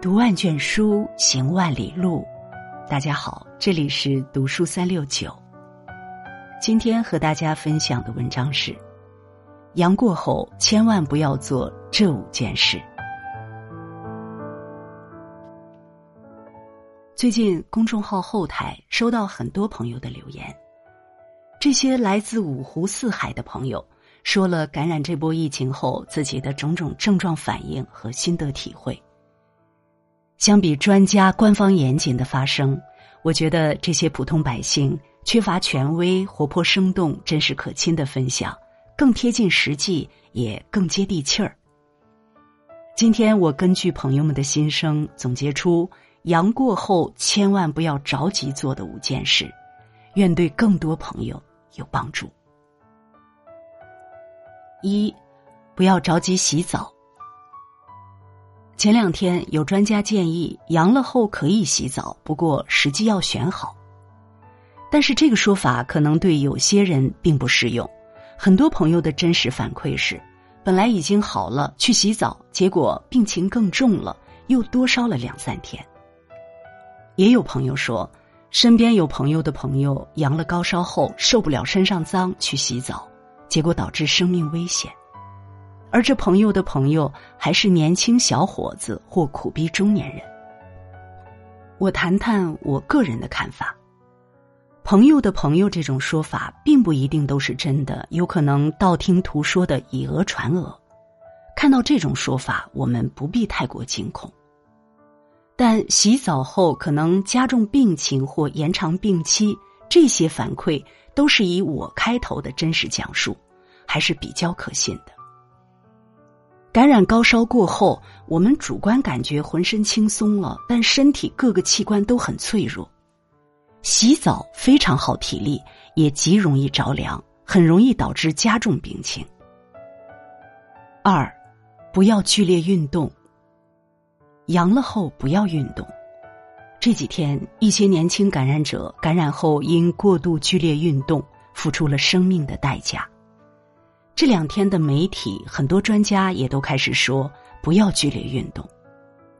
读万卷书，行万里路。大家好，这里是读书三六九。今天和大家分享的文章是：阳过后千万不要做这五件事。最近公众号后台收到很多朋友的留言，这些来自五湖四海的朋友说了感染这波疫情后自己的种种症状反应和心得体会。相比专家官方严谨的发声，我觉得这些普通百姓缺乏权威、活泼生动、真实可亲的分享，更贴近实际，也更接地气儿。今天我根据朋友们的心声，总结出阳过后千万不要着急做的五件事，愿对更多朋友有帮助。一，不要着急洗澡。前两天有专家建议，阳了后可以洗澡，不过时机要选好。但是这个说法可能对有些人并不适用。很多朋友的真实反馈是，本来已经好了去洗澡，结果病情更重了，又多烧了两三天。也有朋友说，身边有朋友的朋友阳了高烧后受不了身上脏去洗澡，结果导致生命危险。而这朋友的朋友还是年轻小伙子或苦逼中年人。我谈谈我个人的看法：朋友的朋友这种说法并不一定都是真的，有可能道听途说的以讹传讹。看到这种说法，我们不必太过惊恐。但洗澡后可能加重病情或延长病期，这些反馈都是以我开头的真实讲述，还是比较可信的。感染高烧过后，我们主观感觉浑身轻松了，但身体各个器官都很脆弱。洗澡非常耗体力，也极容易着凉，很容易导致加重病情。二，不要剧烈运动。阳了后不要运动。这几天，一些年轻感染者感染后因过度剧烈运动，付出了生命的代价。这两天的媒体，很多专家也都开始说不要剧烈运动。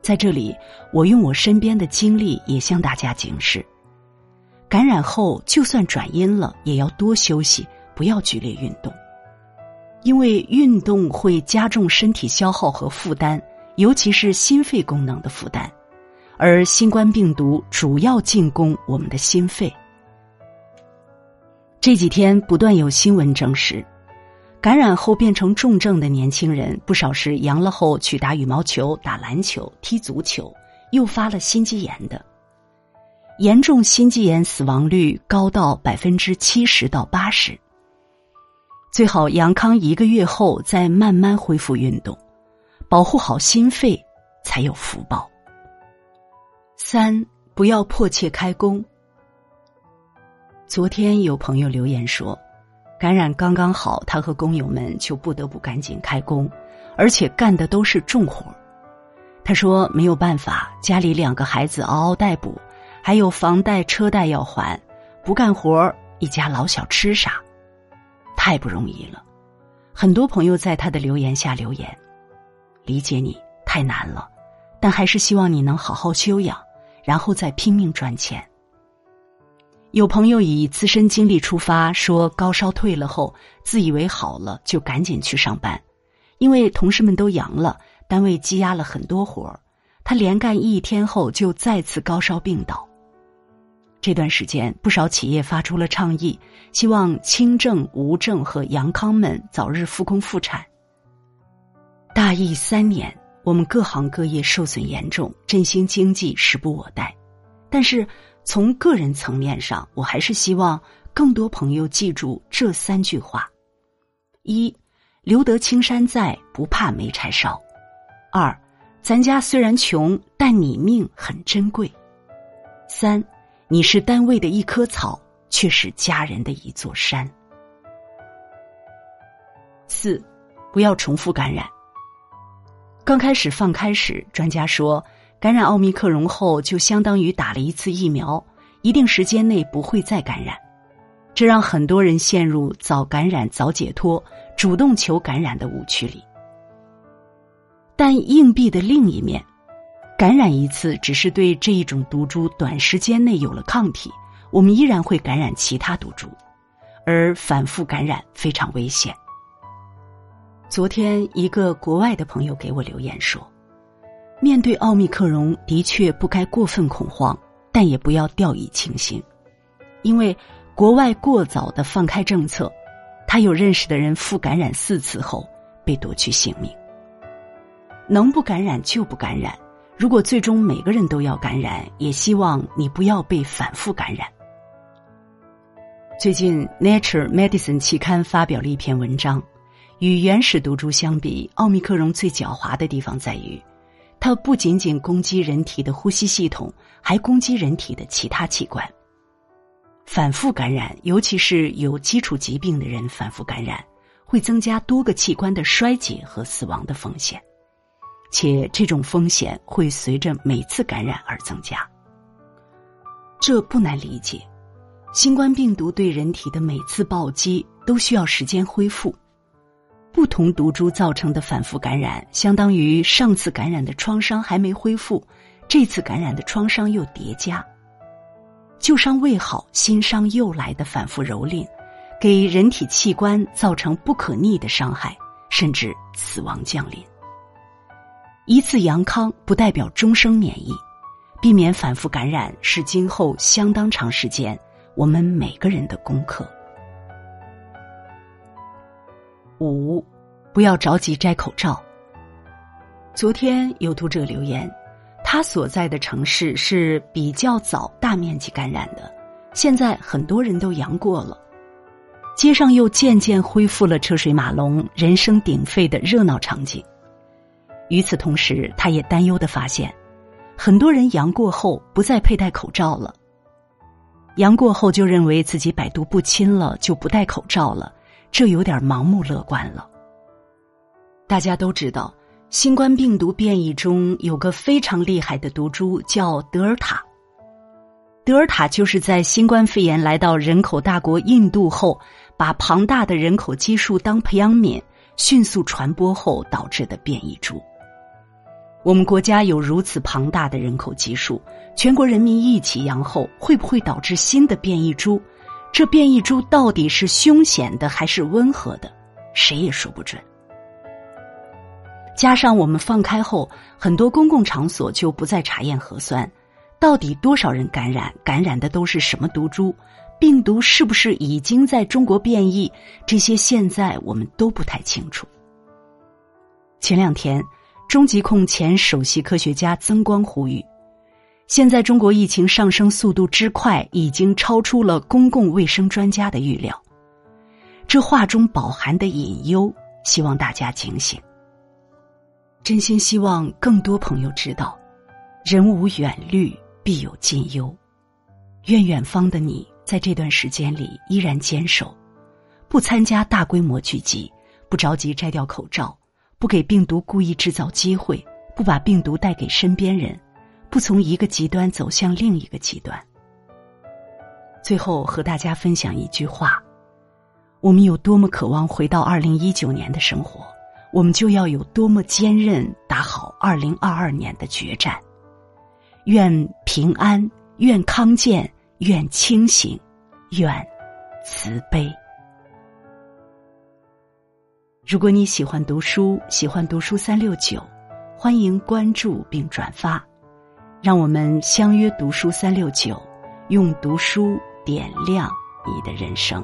在这里，我用我身边的经历也向大家警示：感染后就算转阴了，也要多休息，不要剧烈运动，因为运动会加重身体消耗和负担，尤其是心肺功能的负担。而新冠病毒主要进攻我们的心肺。这几天不断有新闻证实。感染后变成重症的年轻人不少，是阳了后去打羽毛球、打篮球、踢足球，诱发了心肌炎的。严重心肌炎死亡率高到百分之七十到八十。最好阳康一个月后再慢慢恢复运动，保护好心肺才有福报。三不要迫切开工。昨天有朋友留言说。感染刚刚好，他和工友们就不得不赶紧开工，而且干的都是重活。他说没有办法，家里两个孩子嗷嗷待哺，还有房贷车贷要还，不干活一家老小吃啥？太不容易了。很多朋友在他的留言下留言，理解你太难了，但还是希望你能好好休养，然后再拼命赚钱。有朋友以自身经历出发，说高烧退了后，自以为好了，就赶紧去上班，因为同事们都阳了，单位积压了很多活儿，他连干一天后就再次高烧病倒。这段时间，不少企业发出了倡议，希望轻症、无症和阳康们早日复工复产。大疫三年，我们各行各业受损严重，振兴经济时不我待，但是。从个人层面上，我还是希望更多朋友记住这三句话：一，留得青山在，不怕没柴烧；二，咱家虽然穷，但你命很珍贵；三，你是单位的一棵草，却是家人的一座山。四，不要重复感染。刚开始放开时，专家说。感染奥密克戎后，就相当于打了一次疫苗，一定时间内不会再感染，这让很多人陷入早感染早解脱、主动求感染的误区里。但硬币的另一面，感染一次只是对这一种毒株短时间内有了抗体，我们依然会感染其他毒株，而反复感染非常危险。昨天一个国外的朋友给我留言说：“面对奥密克戎，的确不该过分恐慌，但也不要掉以轻心，因为国外过早的放开政策，他有认识的人复感染四次后被夺去性命。能不感染就不感染，如果最终每个人都要感染，也希望你不要被反复感染。”最近，《Nature Medicine》期刊发表了一篇文章。与原始毒株相比，奥密克戎最狡猾的地方在于，它不仅仅攻击人体的呼吸系统，还攻击人体的其他器官。反复感染，尤其是有基础疾病的人反复感染，会增加多个器官的衰竭和死亡的风险，且这种风险会随着每次感染而增加。这不难理解，新冠病毒对人体的每次暴击都需要时间恢复。不同毒株造成的反复感染，相当于上次感染的创伤还没恢复，这次感染的创伤又叠加。旧伤未好，新伤又来的反复蹂躏，给人体器官造成不可逆的伤害，甚至死亡降临。一次阳康不代表终生免疫，避免反复感染是今后相当长时间我们每个人的功课。五，不要着急摘口罩。昨天有读者留言，他所在的城市是比较早大面积感染的，现在很多人都阳过了，街上又渐渐恢复了车水马龙、人声鼎沸的热闹场景。与此同时，他也担忧的发现，很多人阳过后不再佩戴口罩了，阳过后就认为自己百毒不侵了，就不戴口罩了。这有点盲目乐观了。大家都知道，新冠病毒变异中有个非常厉害的毒株叫德尔塔。德尔塔就是在新冠肺炎来到人口大国印度后，把庞大的人口基数当培养皿，迅速传播后导致的变异株。我们国家有如此庞大的人口基数，全国人民一起阳后，会不会导致新的变异株？这变异株到底是凶险的还是温和的，谁也说不准。加上我们放开后，很多公共场所就不再查验核酸，到底多少人感染，感染的都是什么毒株，病毒是不是已经在中国变异，这些现在我们都不太清楚。前两天，中疾控前首席科学家曾光呼吁。现在中国疫情上升速度之快，已经超出了公共卫生专家的预料。这话中饱含的隐忧，希望大家警醒。真心希望更多朋友知道，人无远虑，必有近忧。愿远方的你在这段时间里依然坚守，不参加大规模聚集，不着急摘掉口罩，不给病毒故意制造机会，不把病毒带给身边人。不从一个极端走向另一个极端。最后和大家分享一句话：我们有多么渴望回到二零一九年的生活，我们就要有多么坚韧打好二零二二年的决战。愿平安，愿康健，愿清醒，愿慈悲。如果你喜欢读书，喜欢读书三六九，欢迎关注并转发。让我们相约读书三六九，用读书点亮你的人生。